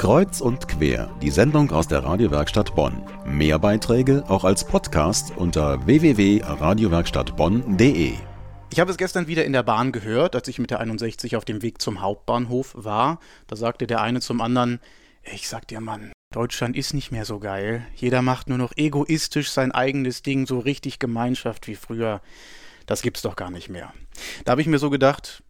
Kreuz und quer, die Sendung aus der Radiowerkstatt Bonn. Mehr Beiträge auch als Podcast unter www.radiowerkstattbonn.de. Ich habe es gestern wieder in der Bahn gehört, als ich mit der 61 auf dem Weg zum Hauptbahnhof war. Da sagte der eine zum anderen, ich sag dir Mann, Deutschland ist nicht mehr so geil. Jeder macht nur noch egoistisch sein eigenes Ding, so richtig Gemeinschaft wie früher. Das gibt's doch gar nicht mehr. Da habe ich mir so gedacht,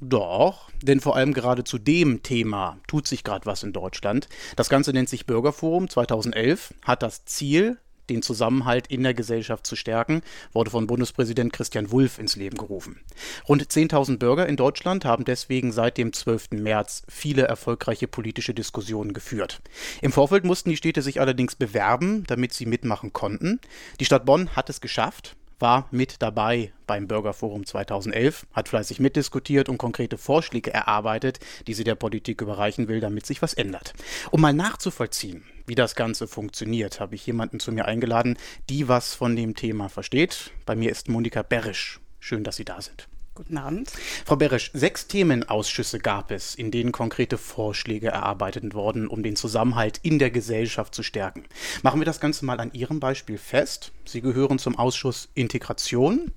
doch, denn vor allem gerade zu dem Thema tut sich gerade was in Deutschland. Das Ganze nennt sich Bürgerforum 2011, hat das Ziel, den Zusammenhalt in der Gesellschaft zu stärken, wurde von Bundespräsident Christian Wulff ins Leben gerufen. Rund 10.000 Bürger in Deutschland haben deswegen seit dem 12. März viele erfolgreiche politische Diskussionen geführt. Im Vorfeld mussten die Städte sich allerdings bewerben, damit sie mitmachen konnten. Die Stadt Bonn hat es geschafft war mit dabei beim Bürgerforum 2011, hat fleißig mitdiskutiert und konkrete Vorschläge erarbeitet, die sie der Politik überreichen will, damit sich was ändert. Um mal nachzuvollziehen, wie das Ganze funktioniert, habe ich jemanden zu mir eingeladen, die was von dem Thema versteht. Bei mir ist Monika Berisch. Schön, dass Sie da sind. Guten Abend. Frau Beresch, sechs Themenausschüsse gab es, in denen konkrete Vorschläge erarbeitet wurden, um den Zusammenhalt in der Gesellschaft zu stärken. Machen wir das Ganze mal an Ihrem Beispiel fest. Sie gehören zum Ausschuss Integration.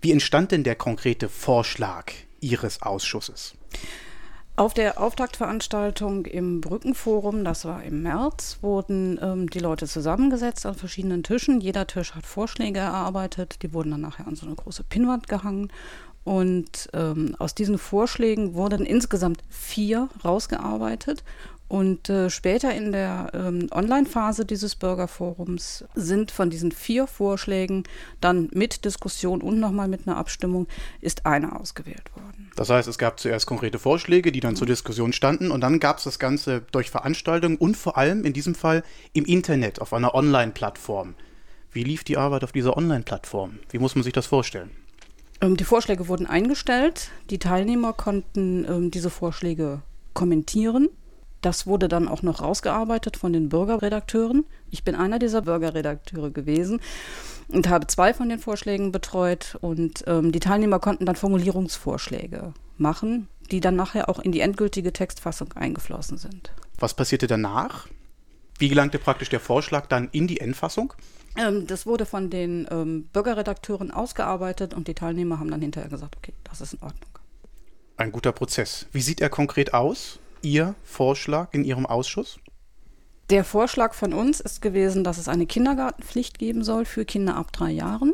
Wie entstand denn der konkrete Vorschlag Ihres Ausschusses? Auf der Auftaktveranstaltung im Brückenforum, das war im März, wurden ähm, die Leute zusammengesetzt an verschiedenen Tischen. Jeder Tisch hat Vorschläge erarbeitet, die wurden dann nachher an so eine große Pinnwand gehangen und ähm, aus diesen Vorschlägen wurden insgesamt vier rausgearbeitet. Und äh, später in der ähm, Online-Phase dieses Bürgerforums sind von diesen vier Vorschlägen dann mit Diskussion und nochmal mit einer Abstimmung ist einer ausgewählt worden. Das heißt, es gab zuerst konkrete Vorschläge, die dann zur Diskussion standen und dann gab es das Ganze durch Veranstaltungen und vor allem in diesem Fall im Internet, auf einer Online-Plattform. Wie lief die Arbeit auf dieser Online-Plattform? Wie muss man sich das vorstellen? Ähm, die Vorschläge wurden eingestellt. Die Teilnehmer konnten ähm, diese Vorschläge kommentieren. Das wurde dann auch noch rausgearbeitet von den Bürgerredakteuren. Ich bin einer dieser Bürgerredakteure gewesen und habe zwei von den Vorschlägen betreut. Und ähm, die Teilnehmer konnten dann Formulierungsvorschläge machen, die dann nachher auch in die endgültige Textfassung eingeflossen sind. Was passierte danach? Wie gelangte praktisch der Vorschlag dann in die Endfassung? Ähm, das wurde von den ähm, Bürgerredakteuren ausgearbeitet und die Teilnehmer haben dann hinterher gesagt, okay, das ist in Ordnung. Ein guter Prozess. Wie sieht er konkret aus? Ihr Vorschlag in Ihrem Ausschuss? Der Vorschlag von uns ist gewesen, dass es eine Kindergartenpflicht geben soll für Kinder ab drei Jahren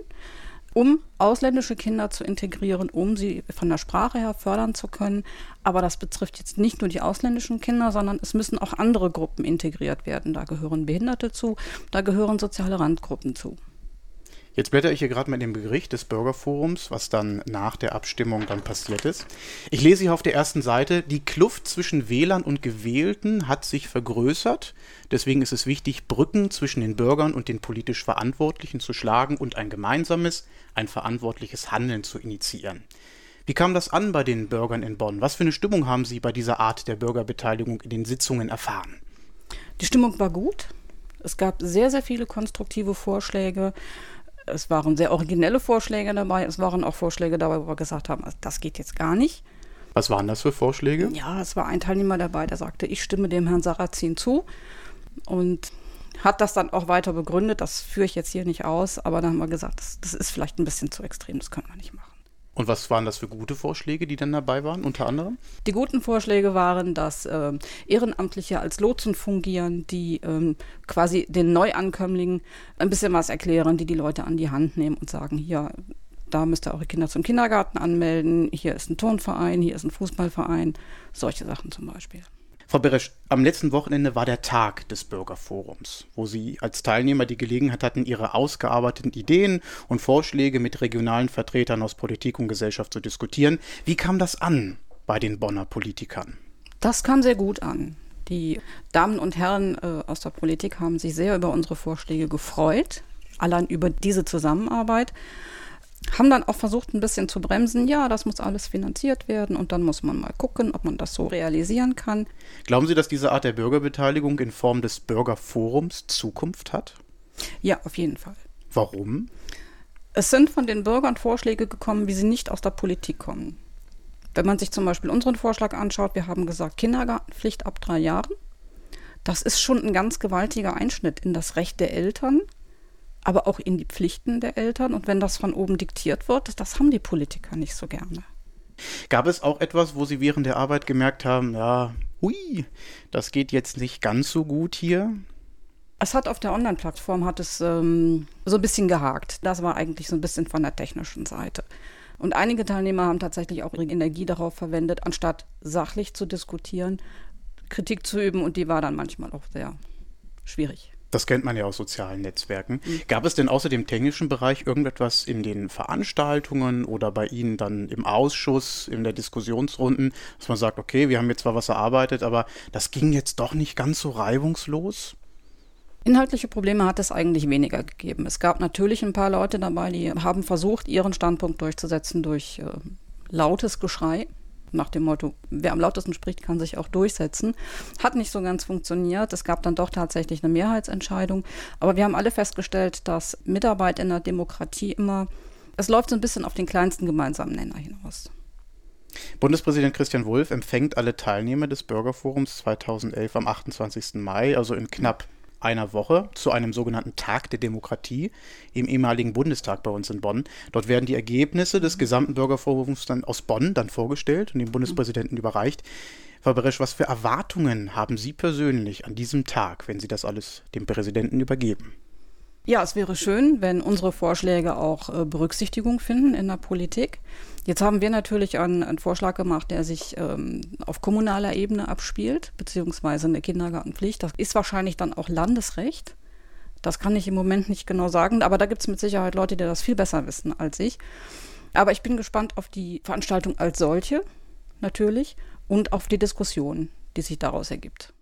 um ausländische Kinder zu integrieren, um sie von der Sprache her fördern zu können. Aber das betrifft jetzt nicht nur die ausländischen Kinder, sondern es müssen auch andere Gruppen integriert werden. Da gehören Behinderte zu, da gehören soziale Randgruppen zu. Jetzt blätter ich hier gerade mit dem Bericht des Bürgerforums, was dann nach der Abstimmung dann passiert ist. Ich lese hier auf der ersten Seite, die Kluft zwischen Wählern und Gewählten hat sich vergrößert. Deswegen ist es wichtig, Brücken zwischen den Bürgern und den politisch Verantwortlichen zu schlagen und ein gemeinsames, ein verantwortliches Handeln zu initiieren. Wie kam das an bei den Bürgern in Bonn? Was für eine Stimmung haben Sie bei dieser Art der Bürgerbeteiligung in den Sitzungen erfahren? Die Stimmung war gut. Es gab sehr, sehr viele konstruktive Vorschläge es waren sehr originelle Vorschläge dabei. Es waren auch Vorschläge dabei, wo wir gesagt haben, also das geht jetzt gar nicht. Was waren das für Vorschläge? Ja, es war ein Teilnehmer dabei, der sagte, ich stimme dem Herrn Sarrazin zu und hat das dann auch weiter begründet. Das führe ich jetzt hier nicht aus, aber dann haben wir gesagt, das, das ist vielleicht ein bisschen zu extrem, das können wir nicht machen. Und was waren das für gute Vorschläge, die dann dabei waren, unter anderem? Die guten Vorschläge waren, dass äh, Ehrenamtliche als Lotsen fungieren, die ähm, quasi den Neuankömmlingen ein bisschen was erklären, die die Leute an die Hand nehmen und sagen, hier, da müsst ihr eure Kinder zum Kindergarten anmelden, hier ist ein Turnverein, hier ist ein Fußballverein, solche Sachen zum Beispiel. Frau Beresch, am letzten Wochenende war der Tag des Bürgerforums, wo Sie als Teilnehmer die Gelegenheit hatten, Ihre ausgearbeiteten Ideen und Vorschläge mit regionalen Vertretern aus Politik und Gesellschaft zu diskutieren. Wie kam das an bei den Bonner Politikern? Das kam sehr gut an. Die Damen und Herren äh, aus der Politik haben sich sehr über unsere Vorschläge gefreut, allein über diese Zusammenarbeit haben dann auch versucht, ein bisschen zu bremsen. Ja, das muss alles finanziert werden und dann muss man mal gucken, ob man das so realisieren kann. Glauben Sie, dass diese Art der Bürgerbeteiligung in Form des Bürgerforums Zukunft hat? Ja, auf jeden Fall. Warum? Es sind von den Bürgern Vorschläge gekommen, wie sie nicht aus der Politik kommen. Wenn man sich zum Beispiel unseren Vorschlag anschaut, wir haben gesagt, Kindergartenpflicht ab drei Jahren. Das ist schon ein ganz gewaltiger Einschnitt in das Recht der Eltern, aber auch in die Pflichten der Eltern. Und wenn das von oben diktiert wird, das haben die Politiker nicht so gerne. Gab es auch etwas, wo Sie während der Arbeit gemerkt haben, ja, hui, das geht jetzt nicht ganz so gut hier? Es hat auf der Online-Plattform hat es ähm, so ein bisschen gehakt. Das war eigentlich so ein bisschen von der technischen Seite. Und einige Teilnehmer haben tatsächlich auch ihre Energie darauf verwendet, anstatt sachlich zu diskutieren, Kritik zu üben. Und die war dann manchmal auch sehr schwierig. Das kennt man ja aus sozialen Netzwerken. Mhm. Gab es denn außer dem technischen Bereich irgendetwas in den Veranstaltungen oder bei Ihnen dann im Ausschuss, in der Diskussionsrunden, dass man sagt, okay, wir haben jetzt zwar was erarbeitet, aber das ging jetzt doch nicht ganz so reibungslos? Inhaltliche Probleme hat es eigentlich weniger gegeben. Es gab natürlich ein paar Leute dabei, die haben versucht, ihren Standpunkt durchzusetzen durch äh, lautes Geschrei nach dem Motto, wer am lautesten spricht, kann sich auch durchsetzen. Hat nicht so ganz funktioniert. Es gab dann doch tatsächlich eine Mehrheitsentscheidung. Aber wir haben alle festgestellt, dass Mitarbeit in der Demokratie immer, es läuft so ein bisschen auf den kleinsten gemeinsamen Nenner hinaus. Bundespräsident Christian Wulff empfängt alle Teilnehmer des Bürgerforums 2011 am 28. Mai, also in knapp einer Woche zu einem sogenannten Tag der Demokratie im ehemaligen Bundestag bei uns in Bonn. Dort werden die Ergebnisse des gesamten Bürgerforums dann aus Bonn dann vorgestellt und dem Bundespräsidenten überreicht. Frau Beresch, was für Erwartungen haben Sie persönlich an diesem Tag, wenn Sie das alles dem Präsidenten übergeben? Ja, es wäre schön, wenn unsere Vorschläge auch äh, Berücksichtigung finden in der Politik. Jetzt haben wir natürlich einen, einen Vorschlag gemacht, der sich ähm, auf kommunaler Ebene abspielt, beziehungsweise eine Kindergartenpflicht. Das ist wahrscheinlich dann auch Landesrecht. Das kann ich im Moment nicht genau sagen, aber da gibt es mit Sicherheit Leute, die das viel besser wissen als ich. Aber ich bin gespannt auf die Veranstaltung als solche, natürlich, und auf die Diskussion, die sich daraus ergibt.